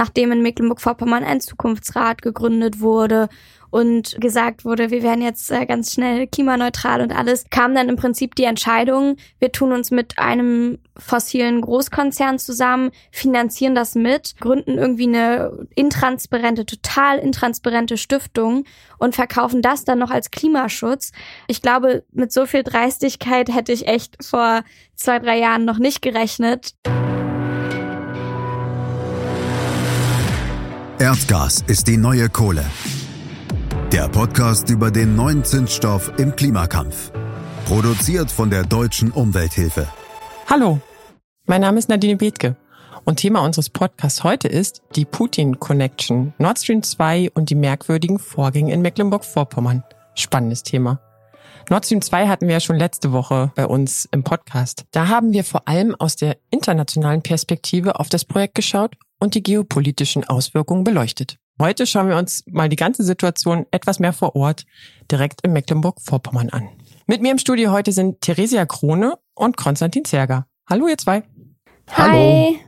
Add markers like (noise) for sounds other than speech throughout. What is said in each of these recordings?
nachdem in Mecklenburg-Vorpommern ein Zukunftsrat gegründet wurde und gesagt wurde, wir werden jetzt äh, ganz schnell klimaneutral und alles, kam dann im Prinzip die Entscheidung, wir tun uns mit einem fossilen Großkonzern zusammen, finanzieren das mit, gründen irgendwie eine intransparente, total intransparente Stiftung und verkaufen das dann noch als Klimaschutz. Ich glaube, mit so viel Dreistigkeit hätte ich echt vor zwei, drei Jahren noch nicht gerechnet. Erdgas ist die neue Kohle. Der Podcast über den neuen Zinsstoff im Klimakampf. Produziert von der Deutschen Umwelthilfe. Hallo, mein Name ist Nadine Bethke und Thema unseres Podcasts heute ist die Putin-Connection, Nord Stream 2 und die merkwürdigen Vorgänge in Mecklenburg-Vorpommern. Spannendes Thema. Nord Stream 2 hatten wir ja schon letzte Woche bei uns im Podcast. Da haben wir vor allem aus der internationalen Perspektive auf das Projekt geschaut und die geopolitischen Auswirkungen beleuchtet. Heute schauen wir uns mal die ganze Situation etwas mehr vor Ort direkt in Mecklenburg-Vorpommern an. Mit mir im Studio heute sind Theresia Krone und Konstantin Zerger. Hallo ihr zwei. Hallo. Hi.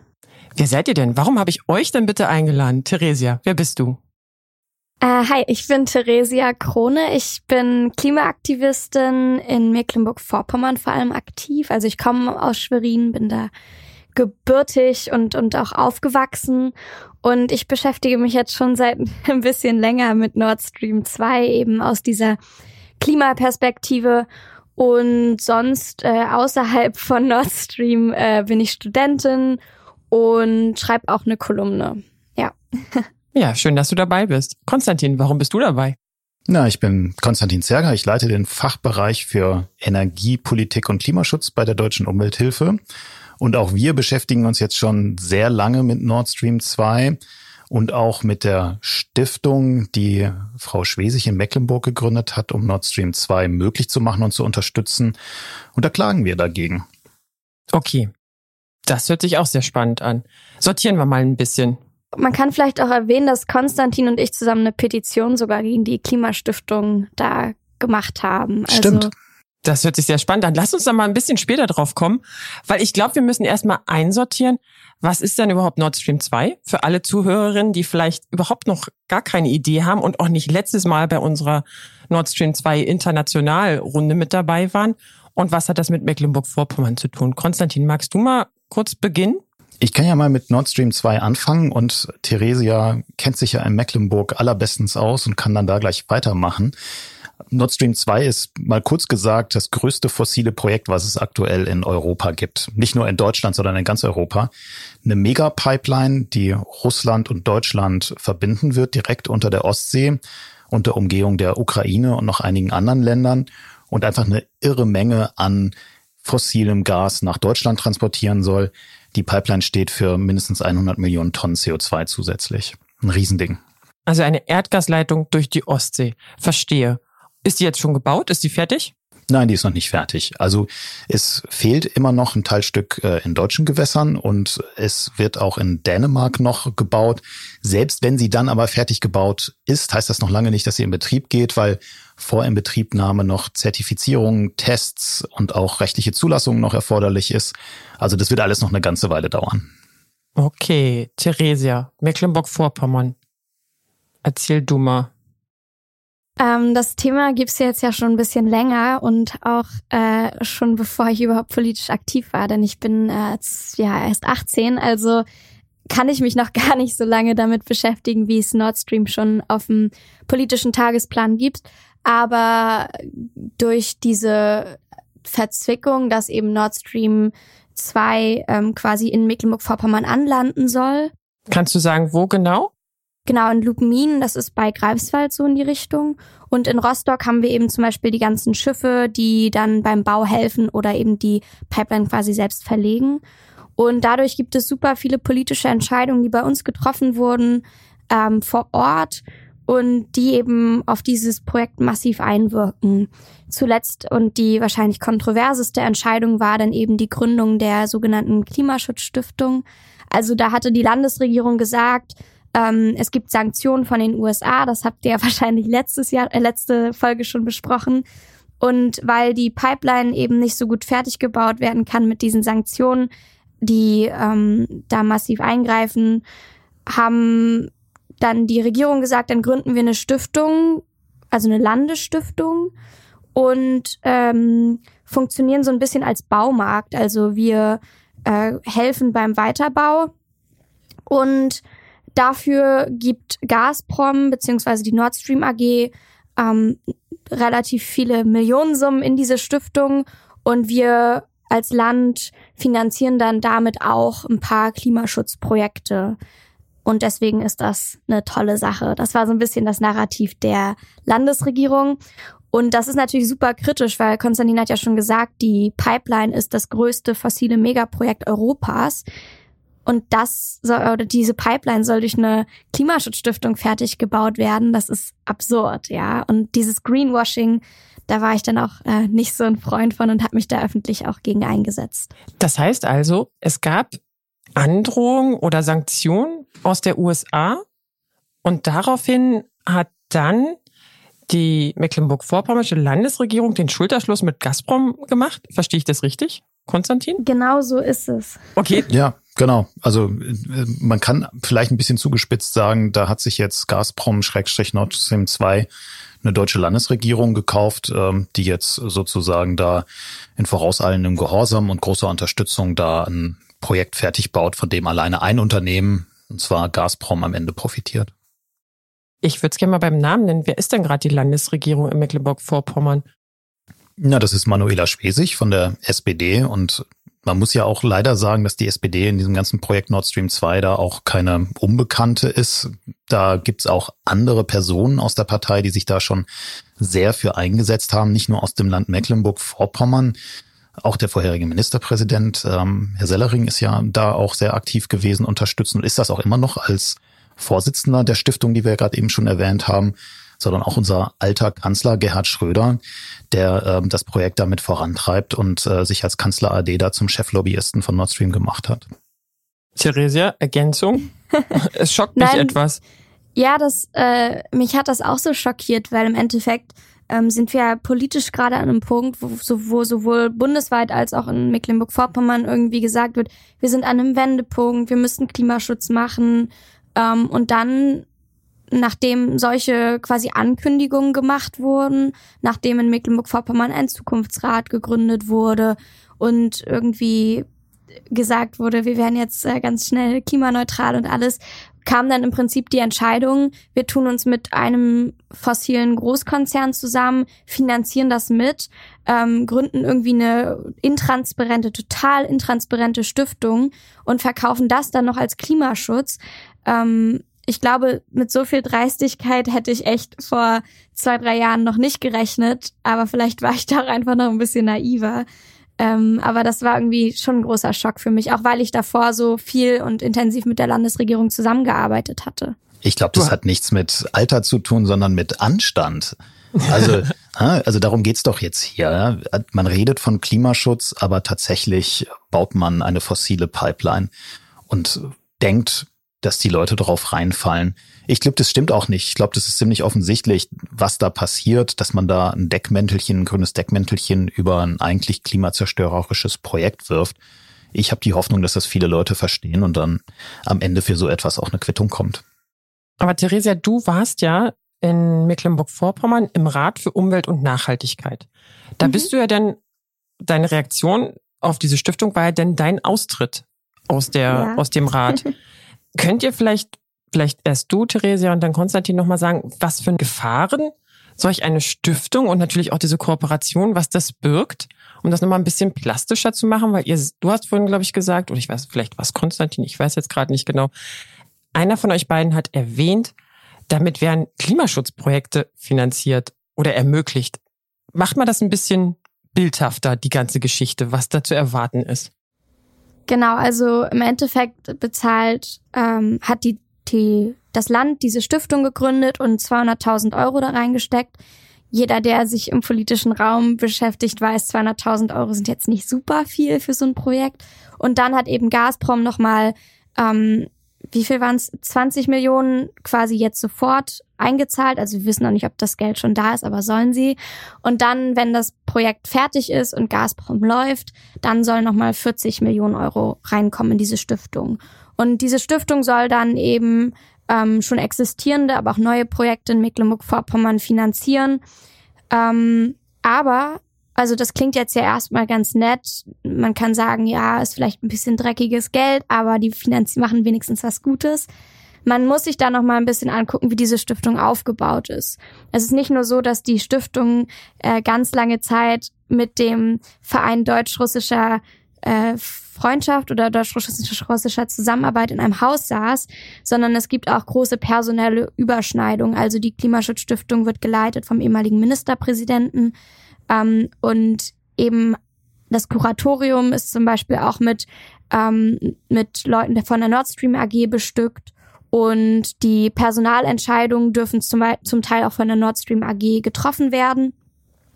Wer seid ihr denn? Warum habe ich euch denn bitte eingeladen? Theresia, wer bist du? Äh, hi, ich bin Theresia Krone. Ich bin Klimaaktivistin in Mecklenburg-Vorpommern vor allem aktiv. Also ich komme aus Schwerin, bin da gebürtig und, und auch aufgewachsen. Und ich beschäftige mich jetzt schon seit (laughs) ein bisschen länger mit Nord Stream 2, eben aus dieser Klimaperspektive. Und sonst äh, außerhalb von Nord Stream äh, bin ich Studentin und schreibe auch eine Kolumne. Ja. (laughs) Ja, schön, dass du dabei bist. Konstantin, warum bist du dabei? Na, ich bin Konstantin Zerger. Ich leite den Fachbereich für Energiepolitik und Klimaschutz bei der Deutschen Umwelthilfe. Und auch wir beschäftigen uns jetzt schon sehr lange mit Nord Stream 2 und auch mit der Stiftung, die Frau Schwesig in Mecklenburg gegründet hat, um Nord Stream 2 möglich zu machen und zu unterstützen. Und da klagen wir dagegen. Okay. Das hört sich auch sehr spannend an. Sortieren wir mal ein bisschen. Man kann vielleicht auch erwähnen, dass Konstantin und ich zusammen eine Petition sogar gegen die Klimastiftung da gemacht haben. Also Stimmt. Das hört sich sehr spannend an. Lass uns da mal ein bisschen später drauf kommen, weil ich glaube, wir müssen erstmal einsortieren, was ist denn überhaupt Nord Stream 2? Für alle Zuhörerinnen, die vielleicht überhaupt noch gar keine Idee haben und auch nicht letztes Mal bei unserer Nord Stream 2 Internationalrunde mit dabei waren. Und was hat das mit Mecklenburg-Vorpommern zu tun? Konstantin, magst du mal kurz beginnen? Ich kann ja mal mit Nord Stream 2 anfangen und Theresia kennt sich ja in Mecklenburg allerbestens aus und kann dann da gleich weitermachen. Nord Stream 2 ist mal kurz gesagt das größte fossile Projekt, was es aktuell in Europa gibt. Nicht nur in Deutschland, sondern in ganz Europa. Eine Megapipeline, die Russland und Deutschland verbinden wird, direkt unter der Ostsee, unter Umgehung der Ukraine und noch einigen anderen Ländern und einfach eine irre Menge an fossilem Gas nach Deutschland transportieren soll. Die Pipeline steht für mindestens 100 Millionen Tonnen CO2 zusätzlich. Ein Riesending. Also eine Erdgasleitung durch die Ostsee. Verstehe. Ist die jetzt schon gebaut? Ist die fertig? Nein, die ist noch nicht fertig. Also es fehlt immer noch ein Teilstück äh, in deutschen Gewässern und es wird auch in Dänemark noch gebaut. Selbst wenn sie dann aber fertig gebaut ist, heißt das noch lange nicht, dass sie in Betrieb geht, weil vor Inbetriebnahme noch Zertifizierung, Tests und auch rechtliche Zulassung noch erforderlich ist. Also das wird alles noch eine ganze Weile dauern. Okay, Theresia, Mecklenburg-Vorpommern. Erzähl du mal, ähm, das Thema gibt's jetzt ja schon ein bisschen länger und auch äh, schon bevor ich überhaupt politisch aktiv war, denn ich bin äh, ja erst 18, also kann ich mich noch (laughs) gar nicht so lange damit beschäftigen, wie es Nord Stream schon auf dem politischen Tagesplan gibt. Aber durch diese Verzwickung, dass eben Nord Stream 2 ähm, quasi in Mecklenburg-Vorpommern anlanden soll. Kannst du sagen, wo genau? Genau, in Lubmin, das ist bei Greifswald so in die Richtung. Und in Rostock haben wir eben zum Beispiel die ganzen Schiffe, die dann beim Bau helfen oder eben die Pipeline quasi selbst verlegen. Und dadurch gibt es super viele politische Entscheidungen, die bei uns getroffen wurden ähm, vor Ort und die eben auf dieses Projekt massiv einwirken. Zuletzt und die wahrscheinlich kontroverseste Entscheidung war dann eben die Gründung der sogenannten Klimaschutzstiftung. Also da hatte die Landesregierung gesagt, ähm, es gibt Sanktionen von den USA, das habt ihr ja (laughs) wahrscheinlich letztes Jahr, äh, letzte Folge schon besprochen. Und weil die Pipeline eben nicht so gut fertig gebaut werden kann mit diesen Sanktionen, die ähm, da massiv eingreifen, haben dann die Regierung gesagt, dann gründen wir eine Stiftung, also eine Landesstiftung und ähm, funktionieren so ein bisschen als Baumarkt. Also wir äh, helfen beim Weiterbau und dafür gibt Gazprom beziehungsweise die Nord Stream AG ähm, relativ viele Millionensummen in diese Stiftung und wir als Land finanzieren dann damit auch ein paar Klimaschutzprojekte. Und deswegen ist das eine tolle Sache. Das war so ein bisschen das Narrativ der Landesregierung. Und das ist natürlich super kritisch, weil Konstantin hat ja schon gesagt, die Pipeline ist das größte fossile Megaprojekt Europas. Und das soll, oder diese Pipeline soll durch eine Klimaschutzstiftung fertig gebaut werden. Das ist absurd, ja. Und dieses Greenwashing, da war ich dann auch äh, nicht so ein Freund von und habe mich da öffentlich auch gegen eingesetzt. Das heißt also, es gab Androhungen oder Sanktionen aus der USA und daraufhin hat dann die Mecklenburg-Vorpommersche Landesregierung den Schulterschluss mit Gazprom gemacht. Verstehe ich das richtig, Konstantin? Genau so ist es. Okay. Ja, genau. Also äh, man kann vielleicht ein bisschen zugespitzt sagen, da hat sich jetzt Gazprom-Nord Stream 2 eine deutsche Landesregierung gekauft, ähm, die jetzt sozusagen da in vorauseilendem Gehorsam und großer Unterstützung da ein Projekt fertig baut, von dem alleine ein Unternehmen, und zwar Gazprom, am Ende profitiert. Ich würde es gerne mal beim Namen nennen. Wer ist denn gerade die Landesregierung in Mecklenburg-Vorpommern? Na, das ist Manuela Schwesig von der SPD und man muss ja auch leider sagen, dass die SPD in diesem ganzen Projekt Nord Stream 2 da auch keine Unbekannte ist. Da gibt's auch andere Personen aus der Partei, die sich da schon sehr für eingesetzt haben, nicht nur aus dem Land Mecklenburg-Vorpommern. Auch der vorherige Ministerpräsident, ähm, Herr Sellering, ist ja da auch sehr aktiv gewesen, unterstützen und ist das auch immer noch als Vorsitzender der Stiftung, die wir gerade eben schon erwähnt haben, sondern auch unser alter Kanzler Gerhard Schröder, der äh, das Projekt damit vorantreibt und äh, sich als Kanzler AD da zum Cheflobbyisten von Nord Stream gemacht hat. Theresia, Ergänzung? (laughs) es schockt mich etwas. Ja, das äh, mich hat das auch so schockiert, weil im Endeffekt ähm, sind wir ja politisch gerade an einem Punkt, wo, so, wo sowohl bundesweit als auch in Mecklenburg-Vorpommern irgendwie gesagt wird, wir sind an einem Wendepunkt, wir müssen Klimaschutz machen, ähm, und dann, nachdem solche quasi Ankündigungen gemacht wurden, nachdem in Mecklenburg-Vorpommern ein Zukunftsrat gegründet wurde und irgendwie gesagt wurde, wir werden jetzt äh, ganz schnell klimaneutral und alles, kam dann im Prinzip die Entscheidung, wir tun uns mit einem fossilen Großkonzern zusammen, finanzieren das mit, ähm, gründen irgendwie eine intransparente, total intransparente Stiftung und verkaufen das dann noch als Klimaschutz. Ähm, ich glaube, mit so viel Dreistigkeit hätte ich echt vor zwei, drei Jahren noch nicht gerechnet, aber vielleicht war ich (laughs) da auch einfach noch ein bisschen naiver. Ähm, aber das war irgendwie schon ein großer Schock für mich, auch weil ich davor so viel und intensiv mit der Landesregierung zusammengearbeitet hatte. Ich glaube, das hat nichts mit Alter zu tun, sondern mit Anstand. Also, (laughs) also darum geht's doch jetzt hier. Man redet von Klimaschutz, aber tatsächlich baut man eine fossile Pipeline und denkt, dass die Leute darauf reinfallen. Ich glaube, das stimmt auch nicht. Ich glaube, das ist ziemlich offensichtlich, was da passiert, dass man da ein Deckmäntelchen, ein grünes Deckmäntelchen über ein eigentlich klimazerstörerisches Projekt wirft. Ich habe die Hoffnung, dass das viele Leute verstehen und dann am Ende für so etwas auch eine Quittung kommt. Aber Theresia, du warst ja in Mecklenburg-Vorpommern im Rat für Umwelt und Nachhaltigkeit. Da mhm. bist du ja dann, deine Reaktion auf diese Stiftung war ja denn dein Austritt aus der, ja. aus dem Rat. (laughs) Könnt ihr vielleicht, vielleicht erst du, Theresia, und dann Konstantin nochmal sagen, was für Gefahren solch eine Stiftung und natürlich auch diese Kooperation, was das birgt, um das nochmal ein bisschen plastischer zu machen, weil ihr, du hast vorhin, glaube ich, gesagt, oder ich weiß, vielleicht was Konstantin, ich weiß jetzt gerade nicht genau. Einer von euch beiden hat erwähnt, damit werden Klimaschutzprojekte finanziert oder ermöglicht. Macht mal das ein bisschen bildhafter, die ganze Geschichte, was da zu erwarten ist. Genau, also im Endeffekt bezahlt, ähm, hat die, die, das Land diese Stiftung gegründet und 200.000 Euro da reingesteckt. Jeder, der sich im politischen Raum beschäftigt, weiß, 200.000 Euro sind jetzt nicht super viel für so ein Projekt. Und dann hat eben Gazprom nochmal ähm, wie viel waren es? 20 Millionen quasi jetzt sofort eingezahlt. Also wir wissen noch nicht, ob das Geld schon da ist, aber sollen sie. Und dann, wenn das Projekt fertig ist und Gazprom läuft, dann sollen nochmal 40 Millionen Euro reinkommen in diese Stiftung. Und diese Stiftung soll dann eben ähm, schon existierende, aber auch neue Projekte in Mecklenburg-Vorpommern finanzieren. Ähm, aber also das klingt jetzt ja erstmal ganz nett. Man kann sagen, ja, ist vielleicht ein bisschen dreckiges Geld, aber die Finanz machen wenigstens was Gutes. Man muss sich da noch mal ein bisschen angucken, wie diese Stiftung aufgebaut ist. Es ist nicht nur so, dass die Stiftung äh, ganz lange Zeit mit dem Verein deutsch-russischer äh, Freundschaft oder deutsch-russischer Zusammenarbeit in einem Haus saß, sondern es gibt auch große personelle Überschneidungen. Also die Klimaschutzstiftung wird geleitet vom ehemaligen Ministerpräsidenten ähm, und eben das Kuratorium ist zum Beispiel auch mit, ähm, mit Leuten von der Nord Stream AG bestückt. Und die Personalentscheidungen dürfen zum, zum Teil auch von der Nord Stream AG getroffen werden.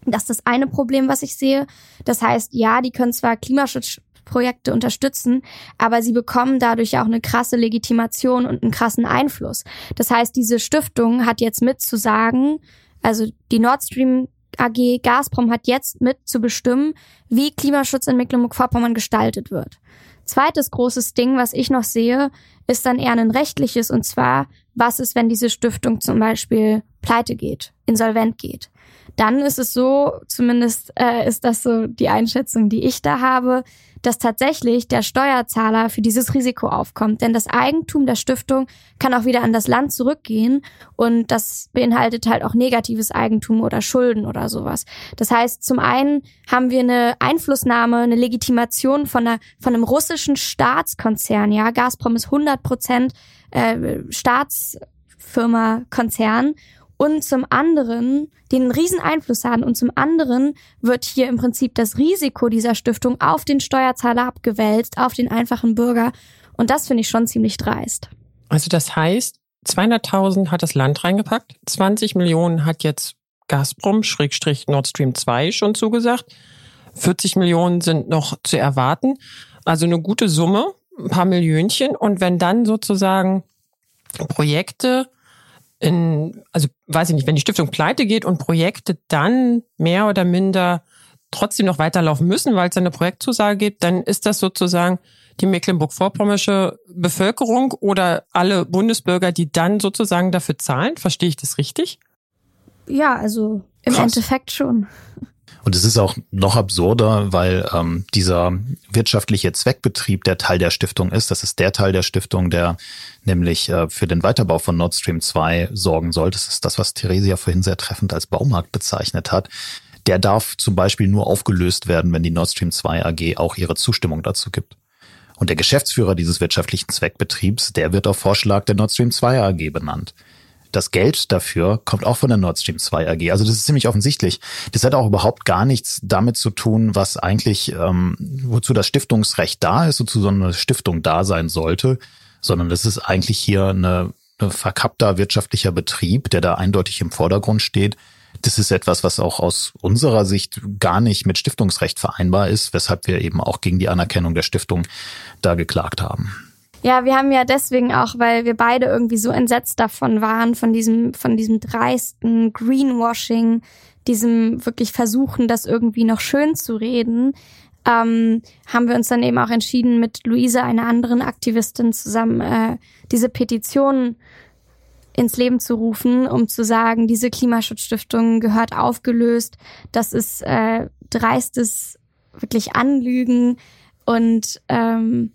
Das ist das eine Problem, was ich sehe. Das heißt, ja, die können zwar Klimaschutzprojekte unterstützen, aber sie bekommen dadurch auch eine krasse Legitimation und einen krassen Einfluss. Das heißt, diese Stiftung hat jetzt mitzusagen, also die Nord Stream AG Gazprom hat jetzt mit zu bestimmen, wie Klimaschutz in Mecklenburg-Vorpommern gestaltet wird. Zweites großes Ding, was ich noch sehe, ist dann eher ein rechtliches und zwar, was ist, wenn diese Stiftung zum Beispiel pleite geht, insolvent geht. Dann ist es so, zumindest äh, ist das so die Einschätzung, die ich da habe, dass tatsächlich der Steuerzahler für dieses Risiko aufkommt. Denn das Eigentum der Stiftung kann auch wieder an das Land zurückgehen und das beinhaltet halt auch negatives Eigentum oder Schulden oder sowas. Das heißt, zum einen haben wir eine Einflussnahme, eine Legitimation von, einer, von einem russischen Staatskonzern. Ja, Gazprom ist 100 Prozent äh, Staatsfirma, Konzern und zum anderen den einen riesen Einfluss haben. Und zum anderen wird hier im Prinzip das Risiko dieser Stiftung auf den Steuerzahler abgewälzt, auf den einfachen Bürger. Und das finde ich schon ziemlich dreist. Also das heißt, 200.000 hat das Land reingepackt, 20 Millionen hat jetzt Gazprom Schrägstrich Nord Stream 2 schon zugesagt, 40 Millionen sind noch zu erwarten, also eine gute Summe, ein paar Millionchen und wenn dann sozusagen Projekte in, also weiß ich nicht, wenn die Stiftung pleite geht und Projekte dann mehr oder minder trotzdem noch weiterlaufen müssen, weil es eine Projektzusage gibt, dann ist das sozusagen die mecklenburg-vorpommersche Bevölkerung oder alle Bundesbürger, die dann sozusagen dafür zahlen. Verstehe ich das richtig? Ja, also im Krass. Endeffekt schon. Und es ist auch noch absurder, weil ähm, dieser wirtschaftliche Zweckbetrieb, der Teil der Stiftung ist, das ist der Teil der Stiftung, der nämlich äh, für den Weiterbau von Nord Stream 2 sorgen soll. Das ist das, was Theresia vorhin sehr treffend als Baumarkt bezeichnet hat. Der darf zum Beispiel nur aufgelöst werden, wenn die Nord Stream 2 AG auch ihre Zustimmung dazu gibt. Und der Geschäftsführer dieses wirtschaftlichen Zweckbetriebs, der wird auf Vorschlag der Nord Stream 2 AG benannt das Geld dafür kommt auch von der Nord Stream 2 AG. Also das ist ziemlich offensichtlich. Das hat auch überhaupt gar nichts damit zu tun, was eigentlich, ähm, wozu das Stiftungsrecht da ist, wozu so eine Stiftung da sein sollte, sondern das ist eigentlich hier eine, eine verkappter wirtschaftlicher Betrieb, der da eindeutig im Vordergrund steht. Das ist etwas, was auch aus unserer Sicht gar nicht mit Stiftungsrecht vereinbar ist, weshalb wir eben auch gegen die Anerkennung der Stiftung da geklagt haben. Ja, wir haben ja deswegen auch, weil wir beide irgendwie so entsetzt davon waren, von diesem, von diesem dreisten Greenwashing, diesem wirklich Versuchen, das irgendwie noch schön zu reden, ähm, haben wir uns dann eben auch entschieden, mit Luise, einer anderen Aktivistin, zusammen äh, diese Petition ins Leben zu rufen, um zu sagen, diese Klimaschutzstiftung gehört aufgelöst. Das ist äh, dreistes wirklich Anlügen und ähm,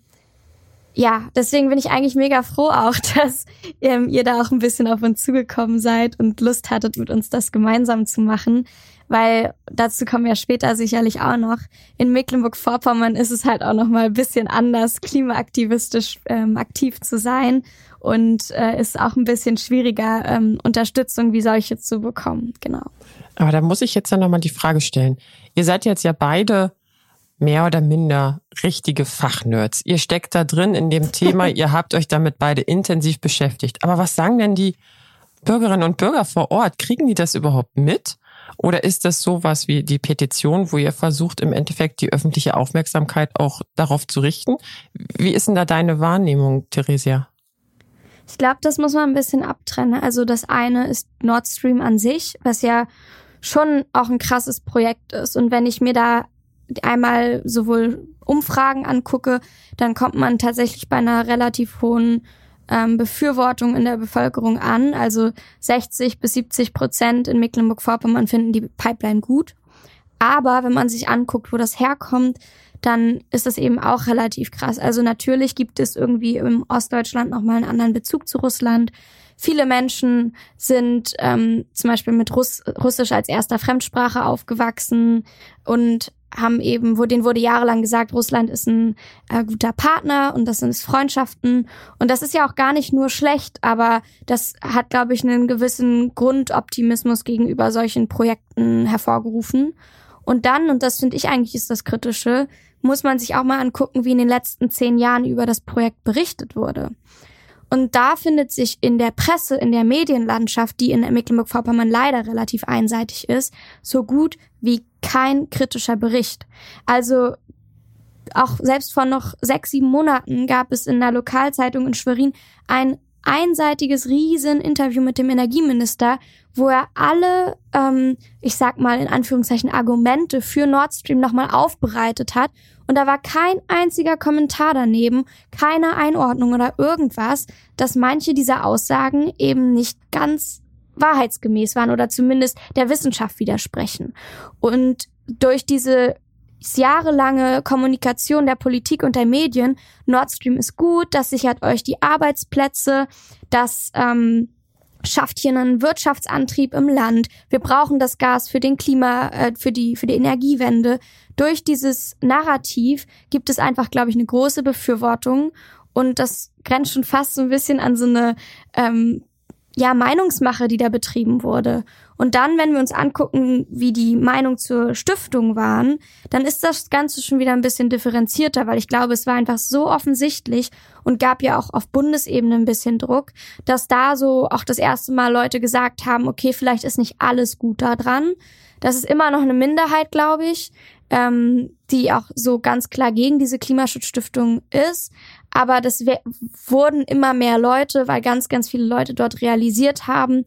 ja, deswegen bin ich eigentlich mega froh auch, (laughs) dass ähm, ihr da auch ein bisschen auf uns zugekommen seid und Lust hattet, mit uns das gemeinsam zu machen. Weil dazu kommen wir später sicherlich auch noch. In Mecklenburg-Vorpommern ist es halt auch noch mal ein bisschen anders, klimaaktivistisch ähm, aktiv zu sein und äh, ist auch ein bisschen schwieriger, ähm, Unterstützung wie solche zu bekommen. Genau. Aber da muss ich jetzt dann noch mal die Frage stellen. Ihr seid jetzt ja beide mehr oder minder richtige Fachnerds. Ihr steckt da drin in dem Thema, (laughs) ihr habt euch damit beide intensiv beschäftigt. Aber was sagen denn die Bürgerinnen und Bürger vor Ort? Kriegen die das überhaupt mit? Oder ist das sowas wie die Petition, wo ihr versucht, im Endeffekt die öffentliche Aufmerksamkeit auch darauf zu richten? Wie ist denn da deine Wahrnehmung, Theresia? Ich glaube, das muss man ein bisschen abtrennen. Also das eine ist Nord Stream an sich, was ja schon auch ein krasses Projekt ist. Und wenn ich mir da einmal sowohl Umfragen angucke, dann kommt man tatsächlich bei einer relativ hohen ähm, Befürwortung in der Bevölkerung an. Also 60 bis 70 Prozent in Mecklenburg-Vorpommern finden die Pipeline gut. Aber wenn man sich anguckt, wo das herkommt, dann ist das eben auch relativ krass. Also natürlich gibt es irgendwie im Ostdeutschland nochmal einen anderen Bezug zu Russland. Viele Menschen sind ähm, zum Beispiel mit Russ Russisch als erster Fremdsprache aufgewachsen und haben eben, wo denen wurde jahrelang gesagt, Russland ist ein äh, guter Partner und das sind Freundschaften. Und das ist ja auch gar nicht nur schlecht, aber das hat, glaube ich, einen gewissen Grundoptimismus gegenüber solchen Projekten hervorgerufen. Und dann, und das finde ich eigentlich ist das Kritische, muss man sich auch mal angucken, wie in den letzten zehn Jahren über das Projekt berichtet wurde. Und da findet sich in der Presse, in der Medienlandschaft, die in Mecklenburg-Vorpommern leider relativ einseitig ist, so gut wie kein kritischer Bericht. Also auch selbst vor noch sechs, sieben Monaten gab es in der Lokalzeitung in Schwerin ein einseitiges Riesen-Interview mit dem Energieminister, wo er alle, ähm, ich sag mal in Anführungszeichen, Argumente für Nord Stream nochmal aufbereitet hat. Und da war kein einziger Kommentar daneben, keine Einordnung oder irgendwas, dass manche dieser Aussagen eben nicht ganz wahrheitsgemäß waren oder zumindest der Wissenschaft widersprechen. Und durch diese jahrelange Kommunikation der Politik und der Medien, Nord Stream ist gut, das sichert euch die Arbeitsplätze, das ähm, schafft hier einen Wirtschaftsantrieb im Land. Wir brauchen das Gas für den Klima, äh, für die für die Energiewende. Durch dieses Narrativ gibt es einfach, glaube ich, eine große Befürwortung und das grenzt schon fast so ein bisschen an so eine ähm, ja Meinungsmache, die da betrieben wurde. Und dann, wenn wir uns angucken, wie die Meinung zur Stiftung waren, dann ist das Ganze schon wieder ein bisschen differenzierter, weil ich glaube, es war einfach so offensichtlich und gab ja auch auf Bundesebene ein bisschen Druck, dass da so auch das erste Mal Leute gesagt haben, okay, vielleicht ist nicht alles gut da dran. Das ist immer noch eine Minderheit, glaube ich, ähm, die auch so ganz klar gegen diese Klimaschutzstiftung ist. Aber das wurden immer mehr Leute, weil ganz, ganz viele Leute dort realisiert haben,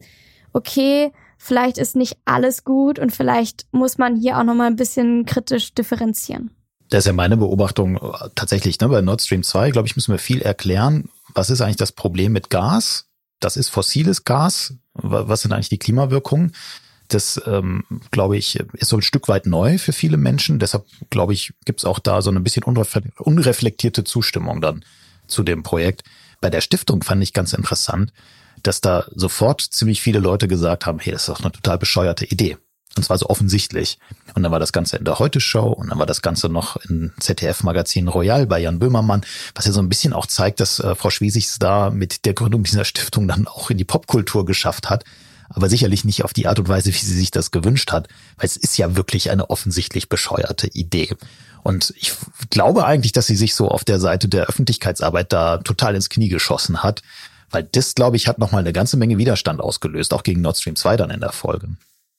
okay, vielleicht ist nicht alles gut und vielleicht muss man hier auch nochmal ein bisschen kritisch differenzieren. Das ist ja meine Beobachtung tatsächlich. Ne? Bei Nord Stream 2, glaube ich, müssen wir viel erklären. Was ist eigentlich das Problem mit Gas? Das ist fossiles Gas. Was sind eigentlich die Klimawirkungen? Das, ähm, glaube ich, ist so ein Stück weit neu für viele Menschen. Deshalb, glaube ich, gibt es auch da so ein bisschen unreflektierte Zustimmung dann zu dem Projekt. Bei der Stiftung fand ich ganz interessant, dass da sofort ziemlich viele Leute gesagt haben, hey, das ist doch eine total bescheuerte Idee. Und zwar so offensichtlich. Und dann war das Ganze in der Heute-Show und dann war das Ganze noch im ZDF-Magazin Royal bei Jan Böhmermann, was ja so ein bisschen auch zeigt, dass äh, Frau Schwiesigs da mit der Gründung dieser Stiftung dann auch in die Popkultur geschafft hat. Aber sicherlich nicht auf die Art und Weise, wie sie sich das gewünscht hat, weil es ist ja wirklich eine offensichtlich bescheuerte Idee. Und ich glaube eigentlich, dass sie sich so auf der Seite der Öffentlichkeitsarbeit da total ins Knie geschossen hat. Weil das, glaube ich, hat nochmal eine ganze Menge Widerstand ausgelöst, auch gegen Nord Stream 2 dann in der Folge.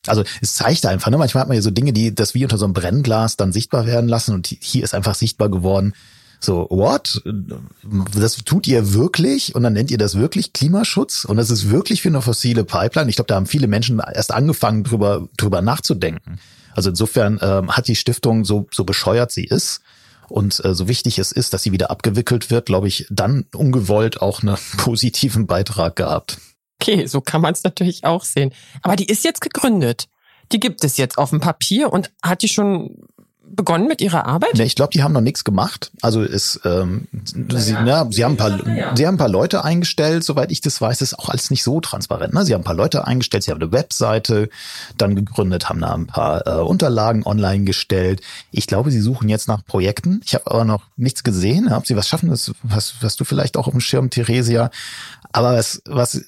Also es zeigt einfach, ne, manchmal hat man ja so Dinge, die das wie unter so einem Brennglas dann sichtbar werden lassen und hier ist einfach sichtbar geworden, so, what? Das tut ihr wirklich? Und dann nennt ihr das wirklich Klimaschutz? Und das ist wirklich für eine fossile Pipeline? Ich glaube, da haben viele Menschen erst angefangen, drüber, drüber nachzudenken. Also insofern ähm, hat die Stiftung, so, so bescheuert sie ist, und äh, so wichtig es ist, dass sie wieder abgewickelt wird, glaube ich, dann ungewollt auch einen (laughs) positiven Beitrag gehabt. Okay, so kann man es natürlich auch sehen. Aber die ist jetzt gegründet. Die gibt es jetzt auf dem Papier und hat die schon begonnen mit ihrer Arbeit? Ne, ich glaube, die haben noch nichts gemacht. Also ist, ähm, sie, ja, sie haben ein paar, sie haben ein paar Leute eingestellt, soweit ich das weiß, ist auch alles nicht so transparent. Ne? Sie haben ein paar Leute eingestellt, sie haben eine Webseite dann gegründet, haben da ein paar äh, Unterlagen online gestellt. Ich glaube, sie suchen jetzt nach Projekten. Ich habe aber noch nichts gesehen. Ob sie was schaffen, das was, was du vielleicht auch dem Schirm, Theresia. Aber was, was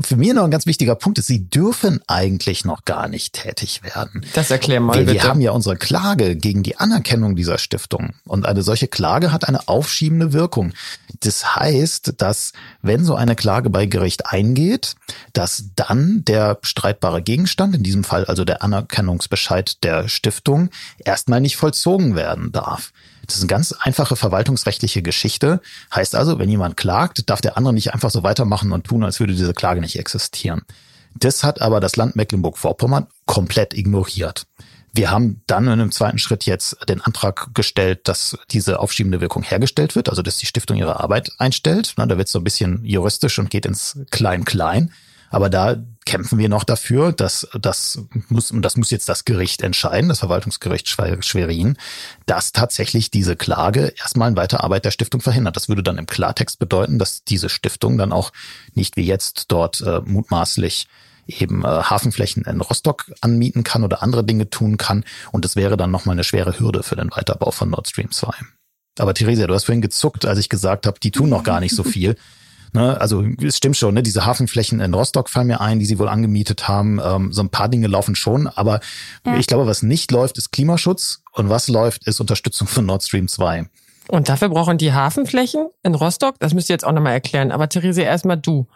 für mich noch ein ganz wichtiger Punkt ist, sie dürfen eigentlich noch gar nicht tätig werden. Das erklären mal wir, bitte. Wir haben ja unsere Klage gegen die Anerkennung dieser Stiftung. Und eine solche Klage hat eine aufschiebende Wirkung. Das heißt, dass wenn so eine Klage bei Gericht eingeht, dass dann der streitbare Gegenstand, in diesem Fall also der Anerkennungsbescheid der Stiftung, erstmal nicht vollzogen werden darf. Das ist eine ganz einfache verwaltungsrechtliche Geschichte. Heißt also, wenn jemand klagt, darf der andere nicht einfach so weitermachen und tun, als würde diese Klage nicht existieren. Das hat aber das Land Mecklenburg-Vorpommern komplett ignoriert. Wir haben dann in einem zweiten Schritt jetzt den Antrag gestellt, dass diese aufschiebende Wirkung hergestellt wird, also dass die Stiftung ihre Arbeit einstellt. Da wird es so ein bisschen juristisch und geht ins Klein-Klein. Aber da kämpfen wir noch dafür, dass das muss, und das muss jetzt das Gericht entscheiden, das Verwaltungsgericht Schwerin, dass tatsächlich diese Klage erstmal eine Weiterarbeit der Stiftung verhindert. Das würde dann im Klartext bedeuten, dass diese Stiftung dann auch nicht wie jetzt dort äh, mutmaßlich eben äh, Hafenflächen in Rostock anmieten kann oder andere Dinge tun kann. Und das wäre dann nochmal eine schwere Hürde für den Weiterbau von Nord Stream 2. Aber Theresia, du hast vorhin gezuckt, als ich gesagt habe, die tun noch gar nicht so viel. (laughs) Ne, also es stimmt schon, ne, diese Hafenflächen in Rostock fallen mir ein, die sie wohl angemietet haben. Ähm, so ein paar Dinge laufen schon, aber ja. ich glaube, was nicht läuft, ist Klimaschutz und was läuft, ist Unterstützung von Nord Stream 2. Und dafür brauchen die Hafenflächen in Rostock, das müsst ihr jetzt auch nochmal erklären, aber Therese, erstmal du.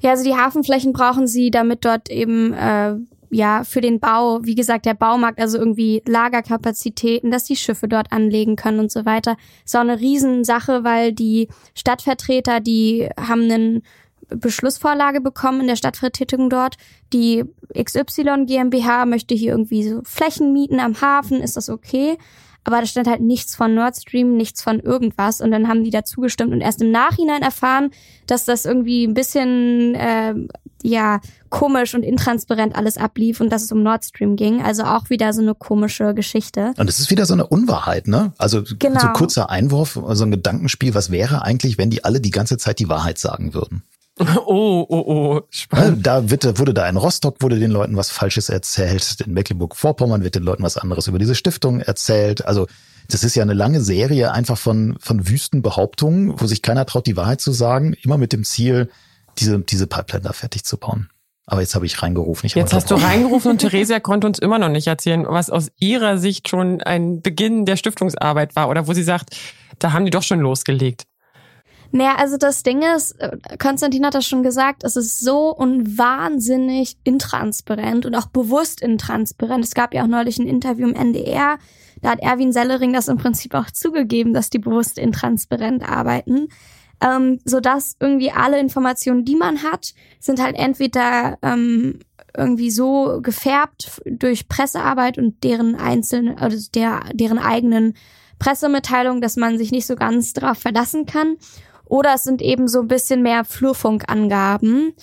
Ja, also die Hafenflächen brauchen sie, damit dort eben äh, ja für den Bau, wie gesagt, der Baumarkt, also irgendwie Lagerkapazitäten, dass die Schiffe dort anlegen können und so weiter. Ist auch eine Riesensache, weil die Stadtvertreter, die haben einen Beschlussvorlage bekommen in der Stadtvertretung dort. Die XY GmbH möchte hier irgendwie so Flächen mieten am Hafen, ist das okay? Aber da stand halt nichts von Nord Stream, nichts von irgendwas und dann haben die dazu gestimmt und erst im Nachhinein erfahren, dass das irgendwie ein bisschen äh, ja komisch und intransparent alles ablief und dass es um Nord Stream ging. Also auch wieder so eine komische Geschichte. Und es ist wieder so eine Unwahrheit, ne? Also genau. so kurzer Einwurf, so ein Gedankenspiel. Was wäre eigentlich, wenn die alle die ganze Zeit die Wahrheit sagen würden? (laughs) Oh, oh, oh, spannend. Da wird, wurde da in Rostock wurde den Leuten was Falsches erzählt. In Mecklenburg-Vorpommern wird den Leuten was anderes über diese Stiftung erzählt. Also das ist ja eine lange Serie einfach von, von wüsten Behauptungen, wo sich keiner traut, die Wahrheit zu sagen, immer mit dem Ziel, diese, diese Pipeline da fertig zu bauen. Aber jetzt habe ich reingerufen. Ich jetzt hast du reingerufen und (laughs) Theresia konnte uns immer noch nicht erzählen, was aus ihrer Sicht schon ein Beginn der Stiftungsarbeit war oder wo sie sagt, da haben die doch schon losgelegt. Naja, also das Ding ist, äh, Konstantin hat das schon gesagt, es ist so und wahnsinnig intransparent und auch bewusst intransparent. Es gab ja auch neulich ein Interview im NDR, da hat Erwin Sellering das im Prinzip auch zugegeben, dass die bewusst intransparent arbeiten. Ähm, so dass irgendwie alle Informationen, die man hat, sind halt entweder ähm, irgendwie so gefärbt durch Pressearbeit und deren einzelnen, also der, deren eigenen Pressemitteilung, dass man sich nicht so ganz darauf verlassen kann. Oder es sind eben so ein bisschen mehr Flurfunkangaben.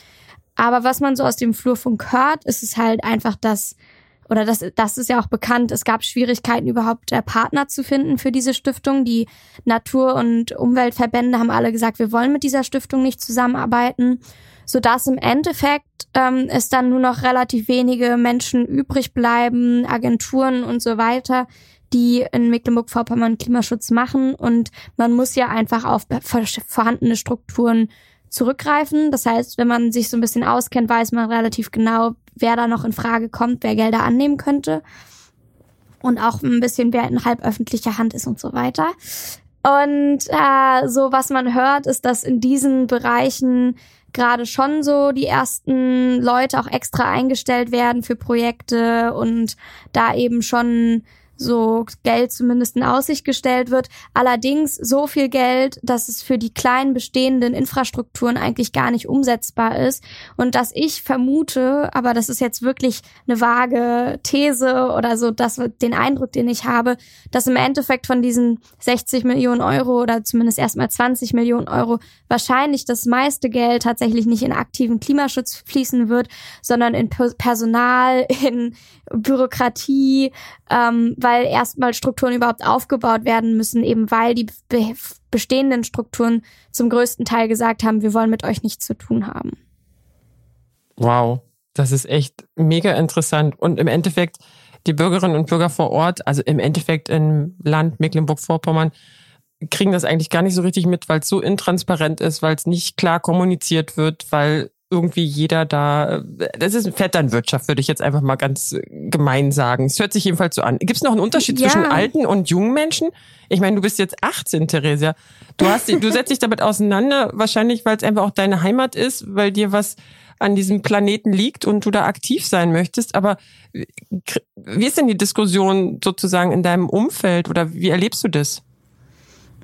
Aber was man so aus dem Flurfunk hört, ist es halt einfach, dass, oder das, das ist ja auch bekannt, es gab Schwierigkeiten überhaupt äh, Partner zu finden für diese Stiftung. Die Natur- und Umweltverbände haben alle gesagt, wir wollen mit dieser Stiftung nicht zusammenarbeiten, sodass im Endeffekt ähm, es dann nur noch relativ wenige Menschen übrig bleiben, Agenturen und so weiter, die in Mecklenburg-Vorpommern Klimaschutz machen und man muss ja einfach auf vorhandene Strukturen zurückgreifen. Das heißt, wenn man sich so ein bisschen auskennt, weiß man relativ genau, wer da noch in Frage kommt, wer Gelder annehmen könnte und auch ein bisschen, wer in halböffentlicher Hand ist und so weiter. Und äh, so was man hört, ist, dass in diesen Bereichen gerade schon so die ersten Leute auch extra eingestellt werden für Projekte und da eben schon so Geld zumindest in Aussicht gestellt wird. Allerdings so viel Geld, dass es für die kleinen bestehenden Infrastrukturen eigentlich gar nicht umsetzbar ist. Und dass ich vermute, aber das ist jetzt wirklich eine vage These oder so, dass den Eindruck, den ich habe, dass im Endeffekt von diesen 60 Millionen Euro oder zumindest erstmal 20 Millionen Euro wahrscheinlich das meiste Geld tatsächlich nicht in aktiven Klimaschutz fließen wird, sondern in Personal, (laughs) in Bürokratie, ähm, weil erstmal Strukturen überhaupt aufgebaut werden müssen, eben weil die be bestehenden Strukturen zum größten Teil gesagt haben, wir wollen mit euch nichts zu tun haben. Wow, das ist echt mega interessant. Und im Endeffekt, die Bürgerinnen und Bürger vor Ort, also im Endeffekt im Land Mecklenburg-Vorpommern, kriegen das eigentlich gar nicht so richtig mit, weil es so intransparent ist, weil es nicht klar kommuniziert wird, weil irgendwie jeder da, das ist Vetternwirtschaft, würde ich jetzt einfach mal ganz gemein sagen. Es hört sich jedenfalls so an. Gibt es noch einen Unterschied ja. zwischen alten und jungen Menschen? Ich meine, du bist jetzt 18, Theresia. Du hast, du setzt dich damit auseinander, wahrscheinlich, weil es einfach auch deine Heimat ist, weil dir was an diesem Planeten liegt und du da aktiv sein möchtest. Aber wie ist denn die Diskussion sozusagen in deinem Umfeld oder wie erlebst du das?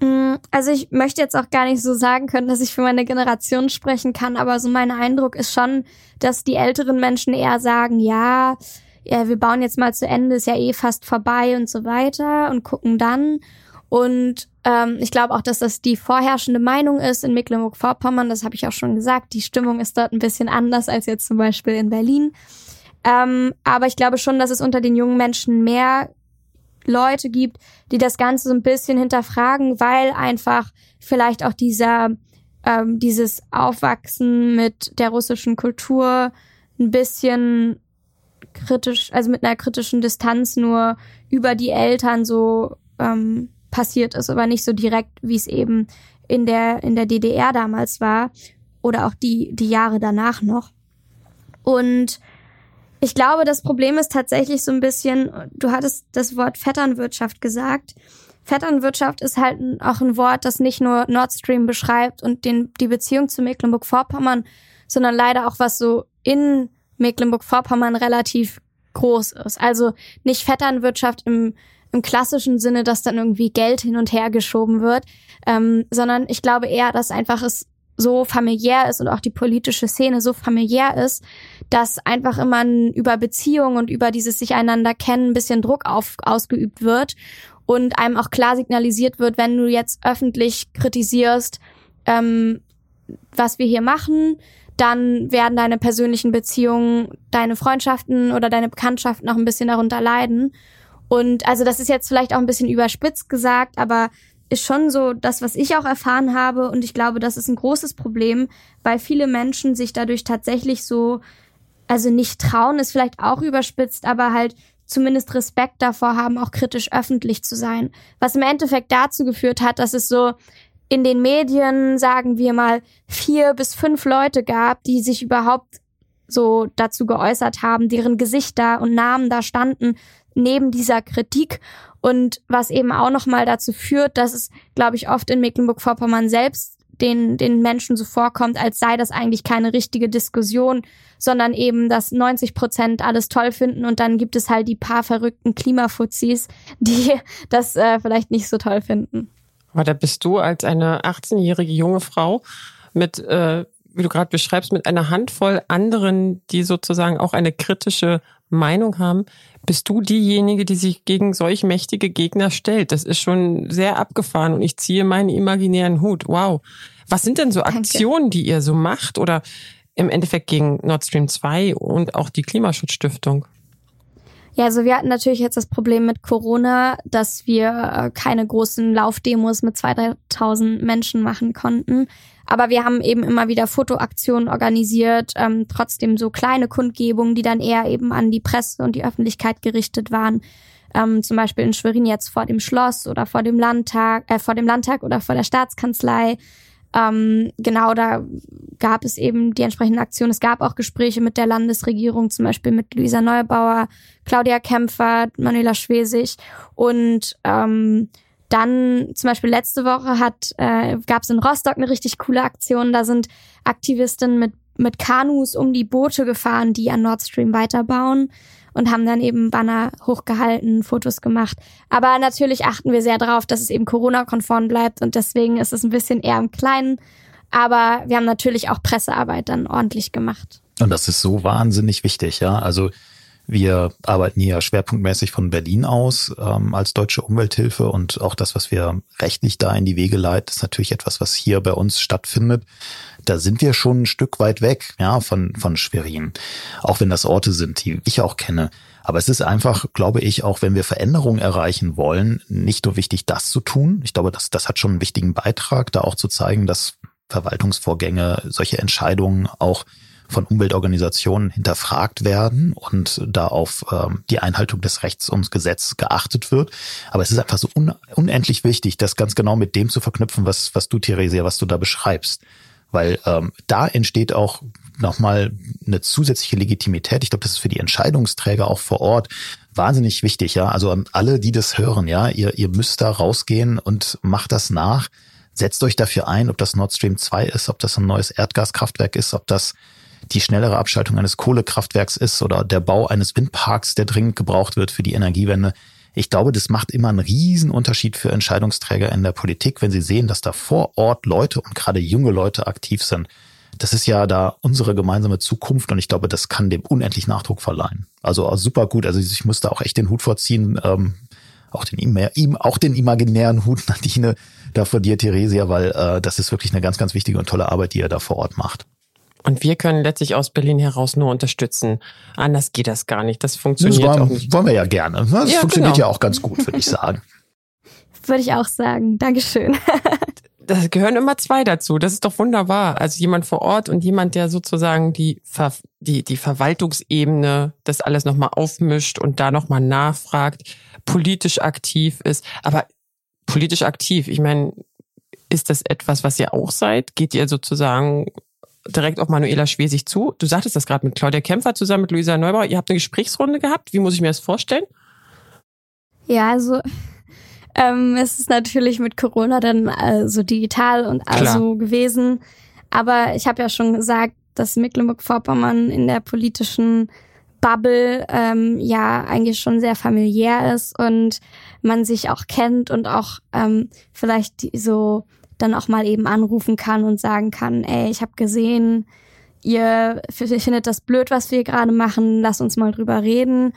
Mm, also ich möchte jetzt auch gar nicht so sagen können, dass ich für meine Generation sprechen kann, aber so mein Eindruck ist schon, dass die älteren Menschen eher sagen, ja, ja, wir bauen jetzt mal zu Ende, ist ja eh fast vorbei und so weiter und gucken dann. Und ähm, ich glaube auch, dass das die vorherrschende Meinung ist in Mecklenburg-Vorpommern. Das habe ich auch schon gesagt. Die Stimmung ist dort ein bisschen anders als jetzt zum Beispiel in Berlin. Ähm, aber ich glaube schon, dass es unter den jungen Menschen mehr Leute gibt, die das Ganze so ein bisschen hinterfragen, weil einfach vielleicht auch dieser ähm, dieses Aufwachsen mit der russischen Kultur ein bisschen kritisch, also mit einer kritischen Distanz nur über die Eltern so ähm, passiert ist, aber nicht so direkt, wie es eben in der in der DDR damals war oder auch die die Jahre danach noch. Und ich glaube, das Problem ist tatsächlich so ein bisschen, du hattest das Wort Vetternwirtschaft gesagt. Vetternwirtschaft ist halt auch ein Wort, das nicht nur Nord Stream beschreibt und den, die Beziehung zu Mecklenburg-Vorpommern, sondern leider auch was so in Mecklenburg-Vorpommern relativ groß ist. Also nicht Vetternwirtschaft im, im klassischen Sinne, dass dann irgendwie Geld hin und her geschoben wird, ähm, sondern ich glaube eher, dass einfach es so familiär ist und auch die politische Szene so familiär ist, dass einfach immer über Beziehungen und über dieses sich einander kennen ein bisschen Druck auf, ausgeübt wird und einem auch klar signalisiert wird, wenn du jetzt öffentlich kritisierst, ähm, was wir hier machen, dann werden deine persönlichen Beziehungen, deine Freundschaften oder deine Bekanntschaften auch ein bisschen darunter leiden. Und also das ist jetzt vielleicht auch ein bisschen überspitzt gesagt, aber ist schon so das, was ich auch erfahren habe. Und ich glaube, das ist ein großes Problem, weil viele Menschen sich dadurch tatsächlich so, also nicht trauen, ist vielleicht auch überspitzt, aber halt zumindest Respekt davor haben, auch kritisch öffentlich zu sein. Was im Endeffekt dazu geführt hat, dass es so in den Medien, sagen wir mal, vier bis fünf Leute gab, die sich überhaupt so dazu geäußert haben, deren Gesichter und Namen da standen, neben dieser Kritik und was eben auch nochmal dazu führt, dass es, glaube ich, oft in Mecklenburg-Vorpommern selbst den, den Menschen so vorkommt, als sei das eigentlich keine richtige Diskussion, sondern eben, dass 90 Prozent alles toll finden und dann gibt es halt die paar verrückten Klimafuzis, die (laughs) das äh, vielleicht nicht so toll finden. Aber da bist du als eine 18-jährige junge Frau mit, äh, wie du gerade beschreibst, mit einer Handvoll anderen, die sozusagen auch eine kritische Meinung haben, bist du diejenige, die sich gegen solch mächtige Gegner stellt. Das ist schon sehr abgefahren und ich ziehe meinen imaginären Hut. Wow. Was sind denn so Aktionen, die ihr so macht oder im Endeffekt gegen Nord Stream 2 und auch die Klimaschutzstiftung? Ja, also wir hatten natürlich jetzt das Problem mit Corona, dass wir äh, keine großen Laufdemos mit 2.000, 3.000 Menschen machen konnten. Aber wir haben eben immer wieder Fotoaktionen organisiert, ähm, trotzdem so kleine Kundgebungen, die dann eher eben an die Presse und die Öffentlichkeit gerichtet waren. Ähm, zum Beispiel in Schwerin jetzt vor dem Schloss oder vor dem Landtag, äh, vor dem Landtag oder vor der Staatskanzlei. Ähm, genau, da gab es eben die entsprechenden Aktionen. Es gab auch Gespräche mit der Landesregierung, zum Beispiel mit Luisa Neubauer, Claudia Kämpfer, Manuela Schwesig und ähm, dann zum Beispiel letzte Woche hat äh, gab es in Rostock eine richtig coole Aktion. Da sind Aktivistinnen mit mit Kanus um die Boote gefahren, die an Nord Stream weiterbauen und haben dann eben Banner hochgehalten, Fotos gemacht. Aber natürlich achten wir sehr darauf, dass es eben Corona-konform bleibt und deswegen ist es ein bisschen eher im Kleinen. Aber wir haben natürlich auch Pressearbeit dann ordentlich gemacht. Und das ist so wahnsinnig wichtig, ja. Also wir arbeiten hier schwerpunktmäßig von Berlin aus ähm, als deutsche Umwelthilfe und auch das, was wir rechtlich da in die Wege leiten, ist natürlich etwas, was hier bei uns stattfindet. Da sind wir schon ein Stück weit weg, ja, von, von Schwerin. Auch wenn das Orte sind, die ich auch kenne. Aber es ist einfach, glaube ich, auch wenn wir Veränderungen erreichen wollen, nicht nur wichtig, das zu tun. Ich glaube, das, das hat schon einen wichtigen Beitrag, da auch zu zeigen, dass Verwaltungsvorgänge, solche Entscheidungen auch von Umweltorganisationen hinterfragt werden und da auf ähm, die Einhaltung des Rechts und Gesetzes geachtet wird. Aber es ist einfach so un unendlich wichtig, das ganz genau mit dem zu verknüpfen, was, was du, Theresia, was du da beschreibst. Weil ähm, da entsteht auch nochmal eine zusätzliche Legitimität. Ich glaube, das ist für die Entscheidungsträger auch vor Ort wahnsinnig wichtig, ja. Also an alle, die das hören, ja, ihr, ihr müsst da rausgehen und macht das nach. Setzt euch dafür ein, ob das Nord Stream 2 ist, ob das ein neues Erdgaskraftwerk ist, ob das die schnellere Abschaltung eines Kohlekraftwerks ist oder der Bau eines Windparks, der dringend gebraucht wird für die Energiewende. Ich glaube, das macht immer einen riesen Unterschied für Entscheidungsträger in der Politik, wenn sie sehen, dass da vor Ort Leute und gerade junge Leute aktiv sind. Das ist ja da unsere gemeinsame Zukunft und ich glaube, das kann dem unendlich Nachdruck verleihen. Also super gut. Also ich muss da auch echt den Hut vorziehen, ähm, auch den, auch den imaginären Hut, (laughs) Nadine, da vor dir, Theresia, weil äh, das ist wirklich eine ganz, ganz wichtige und tolle Arbeit, die ihr da vor Ort macht. Und wir können letztlich aus Berlin heraus nur unterstützen. Anders geht das gar nicht. Das funktioniert das wollen, auch nicht. Wollen wir ja gerne. Ne? Das ja, funktioniert genau. ja auch ganz gut, würde ich sagen. (laughs) würde ich auch sagen. Dankeschön. (laughs) da gehören immer zwei dazu. Das ist doch wunderbar. Also jemand vor Ort und jemand, der sozusagen die, Ver die, die Verwaltungsebene das alles nochmal aufmischt und da nochmal nachfragt, politisch aktiv ist. Aber politisch aktiv, ich meine, ist das etwas, was ihr auch seid? Geht ihr sozusagen direkt auf Manuela Schwesig zu. Du sagtest das gerade mit Claudia Kämpfer zusammen mit Luisa Neubauer. Ihr habt eine Gesprächsrunde gehabt. Wie muss ich mir das vorstellen? Ja, also (laughs) ähm, es ist natürlich mit Corona dann also digital und also gewesen. Aber ich habe ja schon gesagt, dass Mecklenburg-Vorpommern in der politischen Bubble ähm, ja eigentlich schon sehr familiär ist und man sich auch kennt und auch ähm, vielleicht so dann auch mal eben anrufen kann und sagen kann, ey, ich habe gesehen, ihr findet das blöd, was wir gerade machen, lass uns mal drüber reden.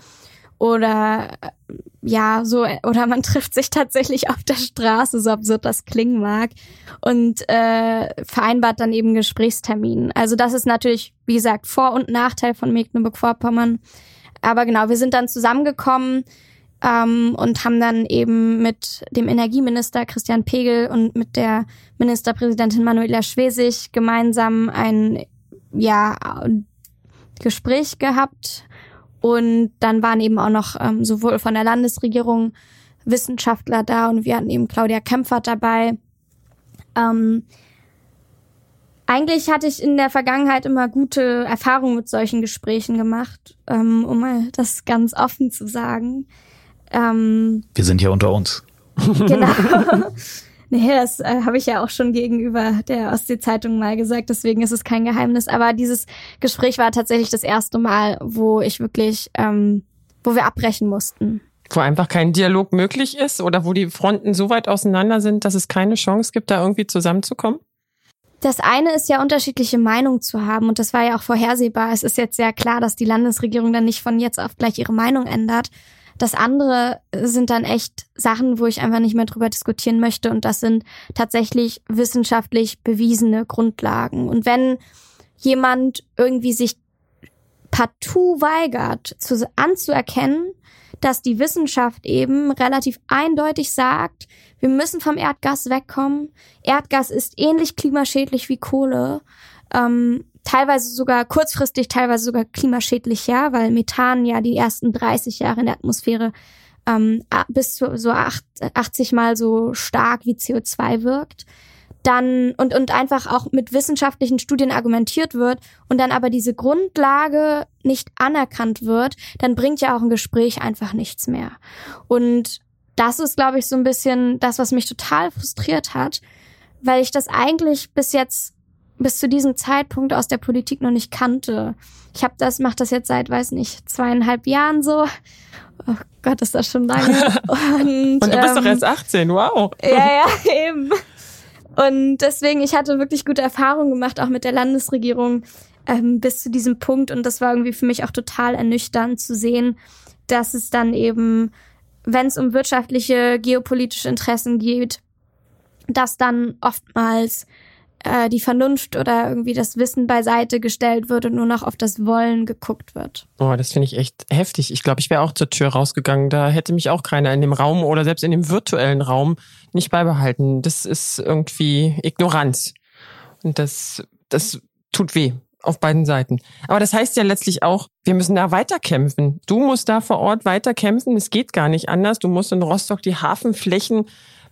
Oder ja, so, oder man (laughs) trifft sich tatsächlich auf der Straße, so absurd das klingen mag, und äh, vereinbart dann eben Gesprächstermin. Also das ist natürlich, wie gesagt, Vor- und Nachteil von Mecklenburg-Vorpommern. Aber genau, wir sind dann zusammengekommen ähm, und haben dann eben mit dem Energieminister Christian Pegel und mit der Ministerpräsidentin Manuela Schwesig gemeinsam ein ja, Gespräch gehabt. Und dann waren eben auch noch ähm, sowohl von der Landesregierung Wissenschaftler da und wir hatten eben Claudia Kempfert dabei. Ähm, eigentlich hatte ich in der Vergangenheit immer gute Erfahrungen mit solchen Gesprächen gemacht, ähm, um mal das ganz offen zu sagen. Ähm, Wir sind hier unter uns. Genau. (laughs) (laughs) nee, das äh, habe ich ja auch schon gegenüber der Ostsee-Zeitung mal gesagt, deswegen ist es kein Geheimnis. Aber dieses Gespräch war tatsächlich das erste Mal, wo ich wirklich, ähm, wo wir abbrechen mussten. Wo einfach kein Dialog möglich ist oder wo die Fronten so weit auseinander sind, dass es keine Chance gibt, da irgendwie zusammenzukommen? Das eine ist ja unterschiedliche Meinungen zu haben und das war ja auch vorhersehbar. Es ist jetzt sehr klar, dass die Landesregierung dann nicht von jetzt auf gleich ihre Meinung ändert. Das andere sind dann echt Sachen, wo ich einfach nicht mehr drüber diskutieren möchte. Und das sind tatsächlich wissenschaftlich bewiesene Grundlagen. Und wenn jemand irgendwie sich partout weigert, zu, anzuerkennen, dass die Wissenschaft eben relativ eindeutig sagt, wir müssen vom Erdgas wegkommen. Erdgas ist ähnlich klimaschädlich wie Kohle. Ähm, teilweise sogar kurzfristig, teilweise sogar klimaschädlich, ja, weil Methan ja die ersten 30 Jahre in der Atmosphäre ähm, bis zu so 80 mal so stark wie CO2 wirkt. Dann und, und einfach auch mit wissenschaftlichen Studien argumentiert wird und dann aber diese Grundlage nicht anerkannt wird, dann bringt ja auch ein Gespräch einfach nichts mehr. Und das ist, glaube ich, so ein bisschen das, was mich total frustriert hat, weil ich das eigentlich bis jetzt bis zu diesem Zeitpunkt aus der Politik noch nicht kannte. Ich habe das, mache das jetzt seit, weiß nicht, zweieinhalb Jahren so. Oh Gott, ist das schon lange. (laughs) Und, Und du bist ähm, doch erst 18, wow. Ja, ja, (laughs) eben. Und deswegen, ich hatte wirklich gute Erfahrungen gemacht, auch mit der Landesregierung ähm, bis zu diesem Punkt. Und das war irgendwie für mich auch total ernüchternd zu sehen, dass es dann eben, wenn es um wirtschaftliche, geopolitische Interessen geht, dass dann oftmals äh, die Vernunft oder irgendwie das Wissen beiseite gestellt wird und nur noch auf das Wollen geguckt wird. Oh, das finde ich echt heftig. Ich glaube, ich wäre auch zur Tür rausgegangen. Da hätte mich auch keiner in dem Raum oder selbst in dem virtuellen Raum nicht beibehalten. Das ist irgendwie Ignoranz. Und das, das tut weh auf beiden Seiten. Aber das heißt ja letztlich auch, wir müssen da weiterkämpfen. Du musst da vor Ort weiterkämpfen. Es geht gar nicht anders. Du musst in Rostock die Hafenflächen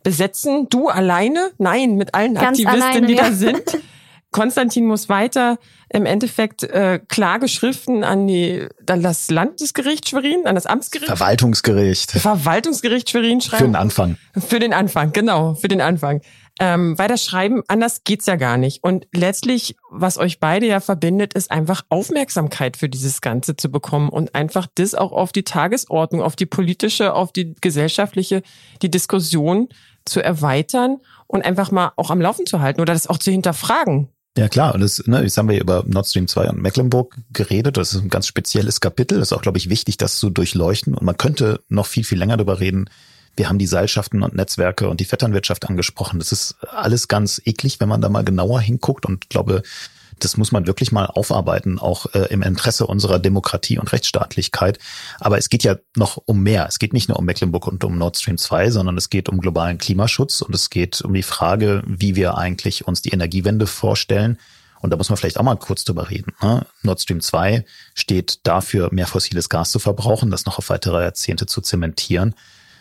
besetzen. Du alleine? Nein, mit allen Ganz Aktivistinnen, alleine, die ja. da sind. (laughs) Konstantin muss weiter im Endeffekt äh, Klageschriften an die an das Landesgericht Schwerin, an das Amtsgericht. Verwaltungsgericht. Verwaltungsgericht Schwerin schreiben. Für den Anfang. Für den Anfang, genau, für den Anfang. ähm, weiter schreiben, anders geht's ja gar nicht. Und letztlich, was euch beide ja verbindet, ist einfach Aufmerksamkeit für dieses Ganze zu bekommen und einfach das auch auf die Tagesordnung, auf die politische, auf die gesellschaftliche, die Diskussion zu erweitern und einfach mal auch am Laufen zu halten oder das auch zu hinterfragen. Ja klar, und das, ne, jetzt haben wir über Nord Stream 2 und Mecklenburg geredet. Das ist ein ganz spezielles Kapitel. Das ist auch, glaube ich, wichtig, das zu durchleuchten. Und man könnte noch viel, viel länger darüber reden. Wir haben die Seilschaften und Netzwerke und die Vetternwirtschaft angesprochen. Das ist alles ganz eklig, wenn man da mal genauer hinguckt. Und glaube, das muss man wirklich mal aufarbeiten, auch äh, im Interesse unserer Demokratie und Rechtsstaatlichkeit. Aber es geht ja noch um mehr. Es geht nicht nur um Mecklenburg und um Nord Stream 2, sondern es geht um globalen Klimaschutz und es geht um die Frage, wie wir eigentlich uns die Energiewende vorstellen. Und da muss man vielleicht auch mal kurz drüber reden. Ne? Nord Stream 2 steht dafür, mehr fossiles Gas zu verbrauchen, das noch auf weitere Jahrzehnte zu zementieren.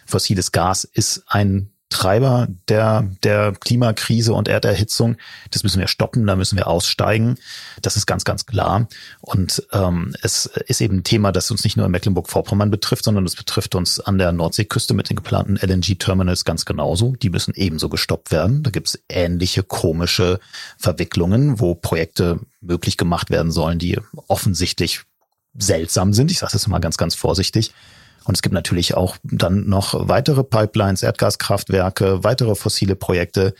Fossiles Gas ist ein Treiber der, der Klimakrise und Erderhitzung. Das müssen wir stoppen, da müssen wir aussteigen. Das ist ganz, ganz klar. Und ähm, es ist eben ein Thema, das uns nicht nur in Mecklenburg-Vorpommern betrifft, sondern es betrifft uns an der Nordseeküste mit den geplanten LNG-Terminals ganz genauso. Die müssen ebenso gestoppt werden. Da gibt es ähnliche komische Verwicklungen, wo Projekte möglich gemacht werden sollen, die offensichtlich seltsam sind. Ich sage das mal ganz, ganz vorsichtig. Und es gibt natürlich auch dann noch weitere Pipelines, Erdgaskraftwerke, weitere fossile Projekte,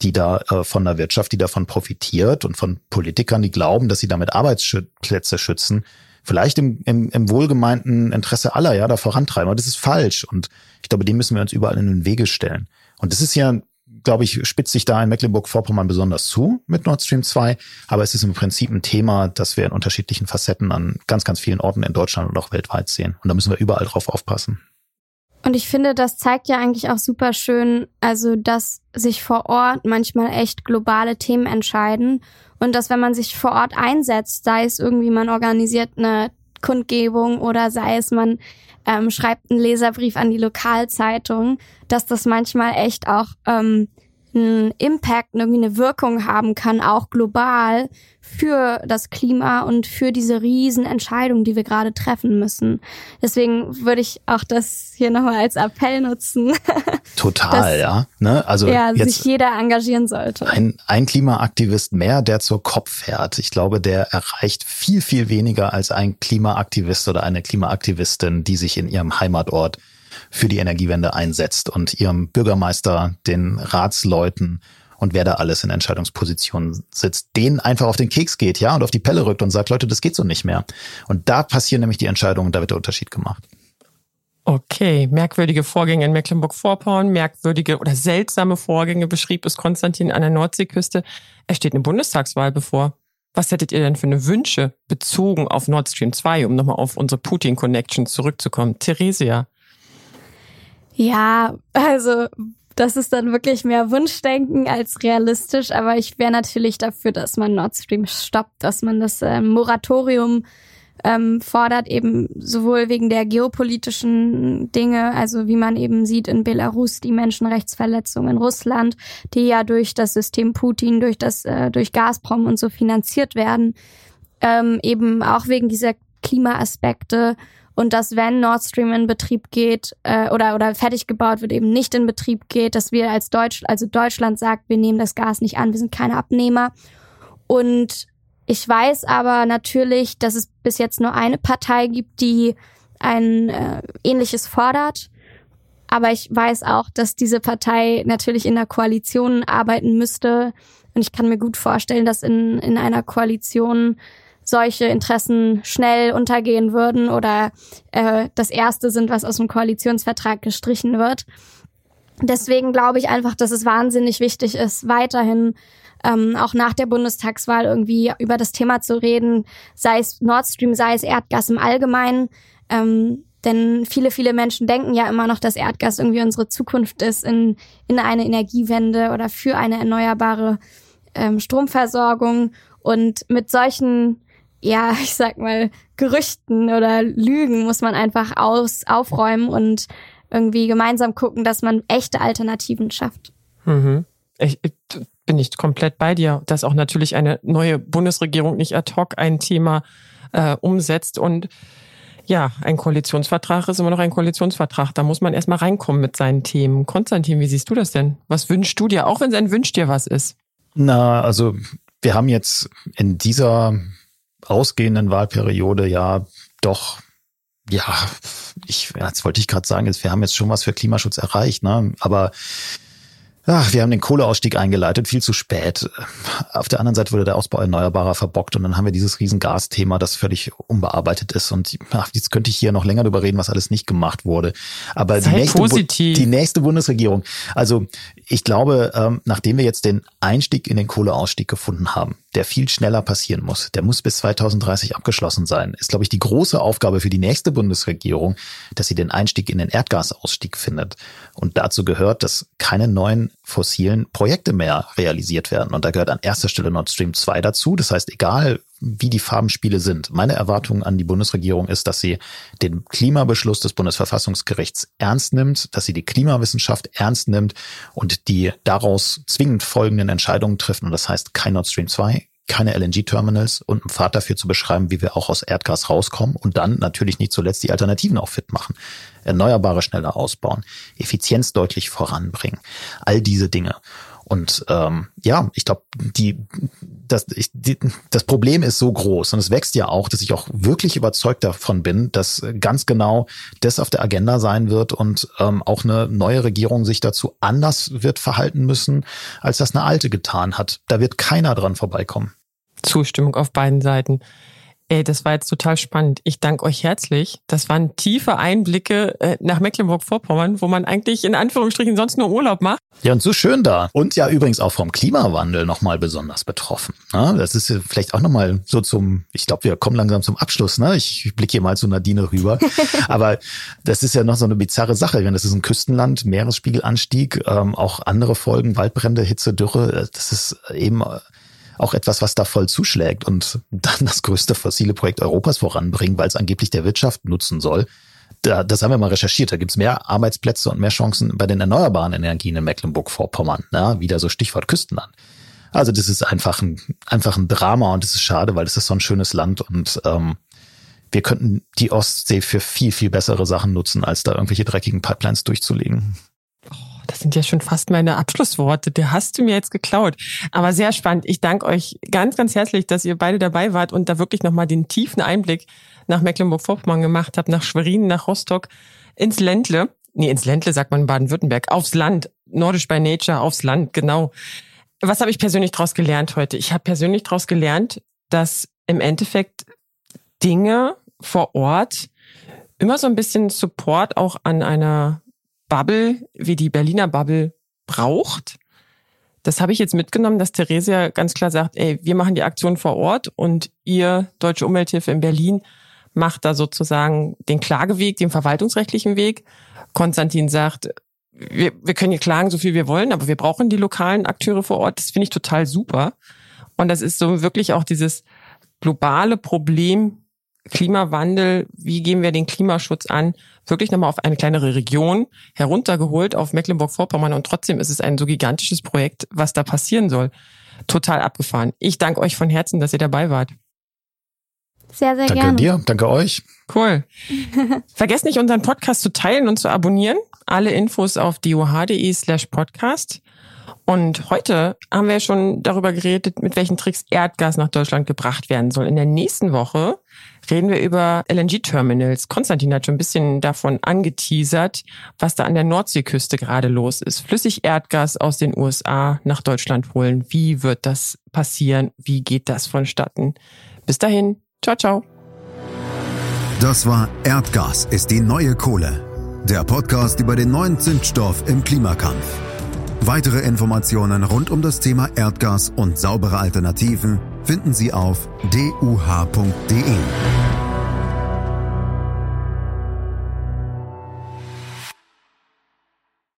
die da äh, von der Wirtschaft, die davon profitiert und von Politikern, die glauben, dass sie damit Arbeitsplätze schützen, vielleicht im, im, im wohlgemeinten Interesse aller ja da vorantreiben. Aber das ist falsch. Und ich glaube, dem müssen wir uns überall in den Wege stellen. Und das ist ja glaube ich, spitzt sich da in Mecklenburg-Vorpommern besonders zu mit Nord Stream 2. Aber es ist im Prinzip ein Thema, das wir in unterschiedlichen Facetten an ganz, ganz vielen Orten in Deutschland und auch weltweit sehen. Und da müssen wir überall drauf aufpassen. Und ich finde, das zeigt ja eigentlich auch super schön, also dass sich vor Ort manchmal echt globale Themen entscheiden und dass wenn man sich vor Ort einsetzt, sei es irgendwie man organisiert eine Kundgebung oder sei es man ähm, schreibt einen Leserbrief an die Lokalzeitung, dass das manchmal echt auch ähm, einen Impact, irgendwie eine Wirkung haben kann, auch global für das Klima und für diese riesen Entscheidungen, die wir gerade treffen müssen. Deswegen würde ich auch das hier nochmal als Appell nutzen. (laughs) Total, dass, ja. Ne? Also ja, sich jeder engagieren sollte. Ein, ein Klimaaktivist mehr, der zur Kopf fährt. Ich glaube, der erreicht viel, viel weniger als ein Klimaaktivist oder eine Klimaaktivistin, die sich in ihrem Heimatort für die Energiewende einsetzt und ihrem Bürgermeister, den Ratsleuten und wer da alles in Entscheidungspositionen sitzt, denen einfach auf den Keks geht, ja, und auf die Pelle rückt und sagt, Leute, das geht so nicht mehr. Und da passieren nämlich die Entscheidungen, da wird der Unterschied gemacht. Okay, merkwürdige Vorgänge in Mecklenburg-Vorpommern, merkwürdige oder seltsame Vorgänge beschrieb es Konstantin an der Nordseeküste. Es steht eine Bundestagswahl bevor. Was hättet ihr denn für eine Wünsche bezogen auf Nord Stream 2, um nochmal auf unsere Putin-Connection zurückzukommen? Theresia. Ja, also das ist dann wirklich mehr Wunschdenken als realistisch, aber ich wäre natürlich dafür, dass man Nord Stream stoppt, dass man das ähm, Moratorium ähm, fordert, eben sowohl wegen der geopolitischen Dinge, also wie man eben sieht in Belarus die Menschenrechtsverletzungen in Russland, die ja durch das System Putin, durch das, äh, durch Gazprom und so finanziert werden, ähm, eben auch wegen dieser Klimaaspekte und dass wenn Nord Stream in Betrieb geht äh, oder oder fertig gebaut wird, eben nicht in Betrieb geht, dass wir als Deutsch, also Deutschland sagt, wir nehmen das Gas nicht an, wir sind keine Abnehmer. Und ich weiß aber natürlich, dass es bis jetzt nur eine Partei gibt, die ein äh, ähnliches fordert. Aber ich weiß auch, dass diese Partei natürlich in der Koalition arbeiten müsste. Und ich kann mir gut vorstellen, dass in, in einer Koalition solche Interessen schnell untergehen würden oder äh, das erste sind, was aus dem Koalitionsvertrag gestrichen wird. Deswegen glaube ich einfach, dass es wahnsinnig wichtig ist, weiterhin ähm, auch nach der Bundestagswahl irgendwie über das Thema zu reden, sei es Nord Stream, sei es Erdgas im Allgemeinen. Ähm, denn viele, viele Menschen denken ja immer noch, dass Erdgas irgendwie unsere Zukunft ist in, in eine Energiewende oder für eine erneuerbare ähm, Stromversorgung. Und mit solchen ja, (laughs) ich sag mal, Gerüchten oder Lügen muss man einfach aus, aufräumen und irgendwie gemeinsam gucken, dass man echte Alternativen schafft. Mhm. Ich, ich, bin ich komplett bei dir, dass auch natürlich eine neue Bundesregierung nicht ad hoc ein Thema äh, umsetzt. Und Ja, ein Koalitionsvertrag ist immer noch ein Koalitionsvertrag. Da muss man erstmal reinkommen mit seinen Themen. Konstantin, wie siehst du das denn? Was wünschst du dir, auch wenn es ein Wünsch dir was ist? Na, also wir haben jetzt in dieser ausgehenden Wahlperiode ja doch ja, ich, jetzt wollte ich gerade sagen, wir haben jetzt schon was für Klimaschutz erreicht, ne? Aber Ach, wir haben den Kohleausstieg eingeleitet, viel zu spät. Auf der anderen Seite wurde der Ausbau erneuerbarer verbockt und dann haben wir dieses riesen Gasthema, das völlig unbearbeitet ist. Und ach, jetzt könnte ich hier noch länger darüber reden, was alles nicht gemacht wurde. Aber die nächste, die nächste, Bundesregierung, also ich glaube, ähm, nachdem wir jetzt den Einstieg in den Kohleausstieg gefunden haben, der viel schneller passieren muss. Der muss bis 2030 abgeschlossen sein. Ist, glaube ich, die große Aufgabe für die nächste Bundesregierung, dass sie den Einstieg in den Erdgasausstieg findet. Und dazu gehört, dass keine neuen fossilen Projekte mehr realisiert werden. Und da gehört an erster Stelle Nord Stream 2 dazu. Das heißt, egal wie die Farbenspiele sind, meine Erwartung an die Bundesregierung ist, dass sie den Klimabeschluss des Bundesverfassungsgerichts ernst nimmt, dass sie die Klimawissenschaft ernst nimmt und die daraus zwingend folgenden Entscheidungen trifft. Und das heißt kein Nord Stream 2, keine LNG-Terminals und einen Pfad dafür zu beschreiben, wie wir auch aus Erdgas rauskommen und dann natürlich nicht zuletzt die Alternativen auch fit machen. Erneuerbare schneller ausbauen, Effizienz deutlich voranbringen. All diese Dinge. Und ähm, ja, ich glaube, die, das, ich, die, das Problem ist so groß und es wächst ja auch, dass ich auch wirklich überzeugt davon bin, dass ganz genau das auf der Agenda sein wird und ähm, auch eine neue Regierung sich dazu anders wird verhalten müssen, als das eine alte getan hat. Da wird keiner dran vorbeikommen. Zustimmung auf beiden Seiten. Ey, das war jetzt total spannend. Ich danke euch herzlich. Das waren tiefe Einblicke äh, nach Mecklenburg-Vorpommern, wo man eigentlich in Anführungsstrichen sonst nur Urlaub macht. Ja, und so schön da. Und ja übrigens auch vom Klimawandel nochmal besonders betroffen. Ne? Das ist vielleicht auch nochmal so zum, ich glaube, wir kommen langsam zum Abschluss. Ne? Ich blicke hier mal zu Nadine rüber. (laughs) Aber das ist ja noch so eine bizarre Sache. Das ist ein Küstenland, Meeresspiegelanstieg, ähm, auch andere Folgen, Waldbrände, Hitze, Dürre. Das ist eben auch etwas, was da voll zuschlägt und dann das größte fossile Projekt Europas voranbringen, weil es angeblich der Wirtschaft nutzen soll. Da, das haben wir mal recherchiert. Da gibt's mehr Arbeitsplätze und mehr Chancen bei den erneuerbaren Energien in Mecklenburg-Vorpommern. Ja, wieder so Stichwort Küstenland. Also das ist einfach ein, einfach ein Drama und es ist schade, weil es ist so ein schönes Land und ähm, wir könnten die Ostsee für viel, viel bessere Sachen nutzen, als da irgendwelche dreckigen Pipelines durchzulegen. Das sind ja schon fast meine Abschlussworte. Der hast du mir jetzt geklaut. Aber sehr spannend. Ich danke euch ganz, ganz herzlich, dass ihr beide dabei wart und da wirklich nochmal den tiefen Einblick nach Mecklenburg-Vorpommern gemacht habt, nach Schwerin, nach Rostock, ins Ländle. Nee, ins Ländle sagt man in Baden-Württemberg. Aufs Land. Nordisch by Nature, aufs Land, genau. Was habe ich persönlich daraus gelernt heute? Ich habe persönlich daraus gelernt, dass im Endeffekt Dinge vor Ort immer so ein bisschen Support auch an einer Bubble wie die Berliner Bubble braucht. Das habe ich jetzt mitgenommen, dass Theresia ganz klar sagt, ey, wir machen die Aktion vor Ort und ihr, Deutsche Umwelthilfe in Berlin, macht da sozusagen den Klageweg, den verwaltungsrechtlichen Weg. Konstantin sagt, wir, wir können hier klagen, so viel wir wollen, aber wir brauchen die lokalen Akteure vor Ort. Das finde ich total super. Und das ist so wirklich auch dieses globale Problem Klimawandel, wie gehen wir den Klimaschutz an, wirklich nochmal auf eine kleinere Region heruntergeholt, auf Mecklenburg-Vorpommern und trotzdem ist es ein so gigantisches Projekt, was da passieren soll. Total abgefahren. Ich danke euch von Herzen, dass ihr dabei wart. Sehr, sehr danke gerne. Danke dir, danke euch. Cool. (laughs) Vergesst nicht, unseren Podcast zu teilen und zu abonnieren. Alle Infos auf doh.de slash podcast. Und heute haben wir schon darüber geredet, mit welchen Tricks Erdgas nach Deutschland gebracht werden soll. In der nächsten Woche reden wir über LNG-Terminals. Konstantin hat schon ein bisschen davon angeteasert, was da an der Nordseeküste gerade los ist. Flüssig Erdgas aus den USA nach Deutschland holen. Wie wird das passieren? Wie geht das vonstatten? Bis dahin. Ciao, ciao. Das war Erdgas ist die neue Kohle. Der Podcast über den neuen Zündstoff im Klimakampf. Weitere Informationen rund um das Thema Erdgas und saubere Alternativen finden Sie auf duh.de.